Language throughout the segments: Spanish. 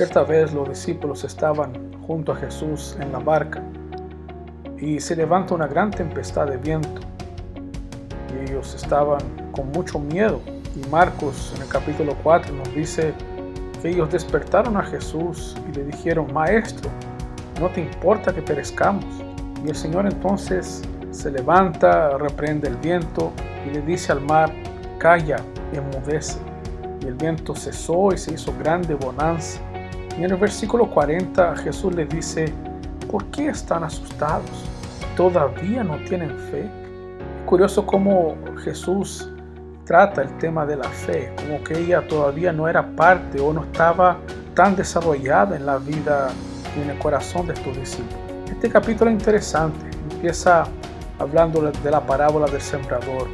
Cierta vez los discípulos estaban junto a Jesús en la barca y se levanta una gran tempestad de viento y ellos estaban con mucho miedo y Marcos en el capítulo 4 nos dice que ellos despertaron a Jesús y le dijeron, Maestro, ¿no te importa que perezcamos? Y el Señor entonces se levanta, reprende el viento y le dice al mar, calla, enmudece. Y el viento cesó y se hizo grande bonanza. Y en el versículo 40 Jesús les dice, ¿por qué están asustados? ¿Todavía no tienen fe? Es curioso cómo Jesús trata el tema de la fe, como que ella todavía no era parte o no estaba tan desarrollada en la vida y en el corazón de estos discípulos. Este capítulo es interesante, empieza hablando de la parábola del sembrador.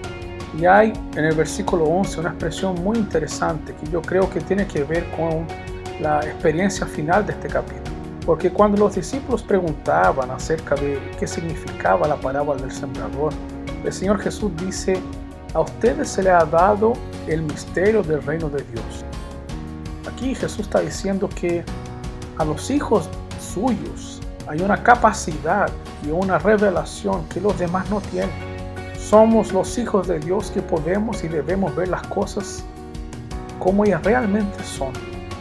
Y hay en el versículo 11 una expresión muy interesante que yo creo que tiene que ver con la experiencia final de este capítulo. Porque cuando los discípulos preguntaban acerca de qué significaba la parábola del sembrador, el Señor Jesús dice, a ustedes se le ha dado el misterio del reino de Dios. Aquí Jesús está diciendo que a los hijos suyos hay una capacidad y una revelación que los demás no tienen. Somos los hijos de Dios que podemos y debemos ver las cosas como ellas realmente son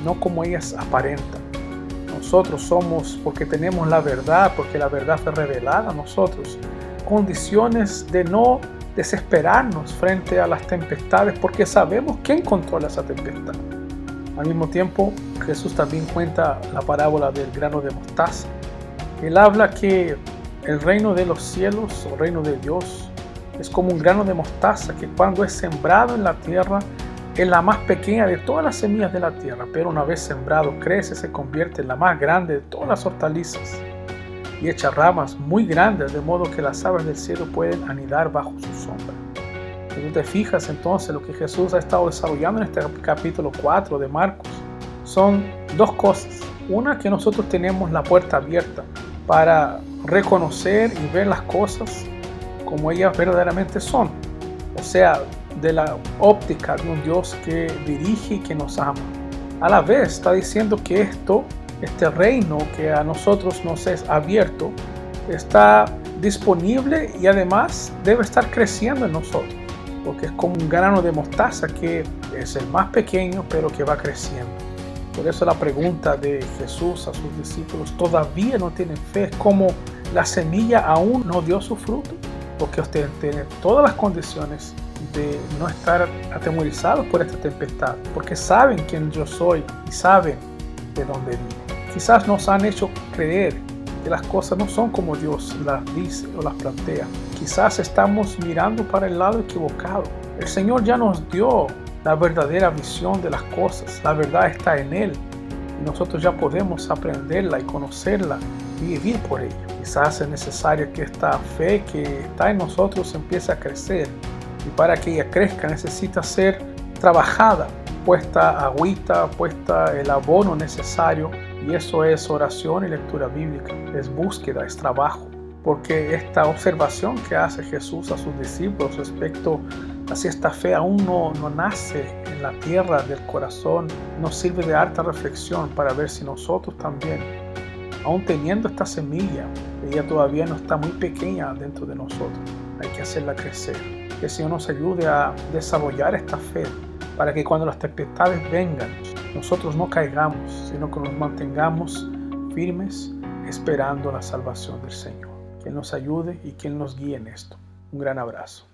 no como ellas aparentan. Nosotros somos, porque tenemos la verdad, porque la verdad fue revelada a nosotros, condiciones de no desesperarnos frente a las tempestades, porque sabemos quién controla esa tempestad. Al mismo tiempo, Jesús también cuenta la parábola del grano de mostaza. Él habla que el reino de los cielos o reino de Dios es como un grano de mostaza que cuando es sembrado en la tierra es la más pequeña de todas las semillas de la tierra, pero una vez sembrado crece, se convierte en la más grande de todas las hortalizas y echa ramas muy grandes de modo que las aves del cielo pueden anidar bajo su sombra. Si tú te fijas entonces lo que Jesús ha estado desarrollando en este capítulo 4 de Marcos, son dos cosas. Una, que nosotros tenemos la puerta abierta para reconocer y ver las cosas como ellas verdaderamente son. O sea, de la óptica de un Dios que dirige y que nos ama. A la vez está diciendo que esto, este reino que a nosotros nos es abierto, está disponible y además debe estar creciendo en nosotros, porque es como un grano de mostaza que es el más pequeño pero que va creciendo. Por eso la pregunta de Jesús a sus discípulos, ¿todavía no tienen fe? Es como la semilla aún no dio su fruto, porque usted tiene todas las condiciones de no estar atemorizados por esta tempestad, porque saben quién yo soy y saben de dónde vivo. Quizás nos han hecho creer que las cosas no son como Dios las dice o las plantea. Quizás estamos mirando para el lado equivocado. El Señor ya nos dio la verdadera visión de las cosas. La verdad está en Él. Y nosotros ya podemos aprenderla y conocerla y vivir por ella. Quizás es necesario que esta fe que está en nosotros empiece a crecer y para que ella crezca necesita ser trabajada, puesta agüita, puesta el abono necesario y eso es oración y lectura bíblica, es búsqueda, es trabajo. Porque esta observación que hace Jesús a sus discípulos respecto a si esta fe aún no, no nace en la tierra del corazón, nos sirve de harta reflexión para ver si nosotros también, aún teniendo esta semilla, ella todavía no está muy pequeña dentro de nosotros, hay que hacerla crecer que el Señor nos ayude a desarrollar esta fe para que cuando las tempestades vengan, nosotros no caigamos, sino que nos mantengamos firmes esperando la salvación del Señor. Que nos ayude y que nos guíe en esto. Un gran abrazo.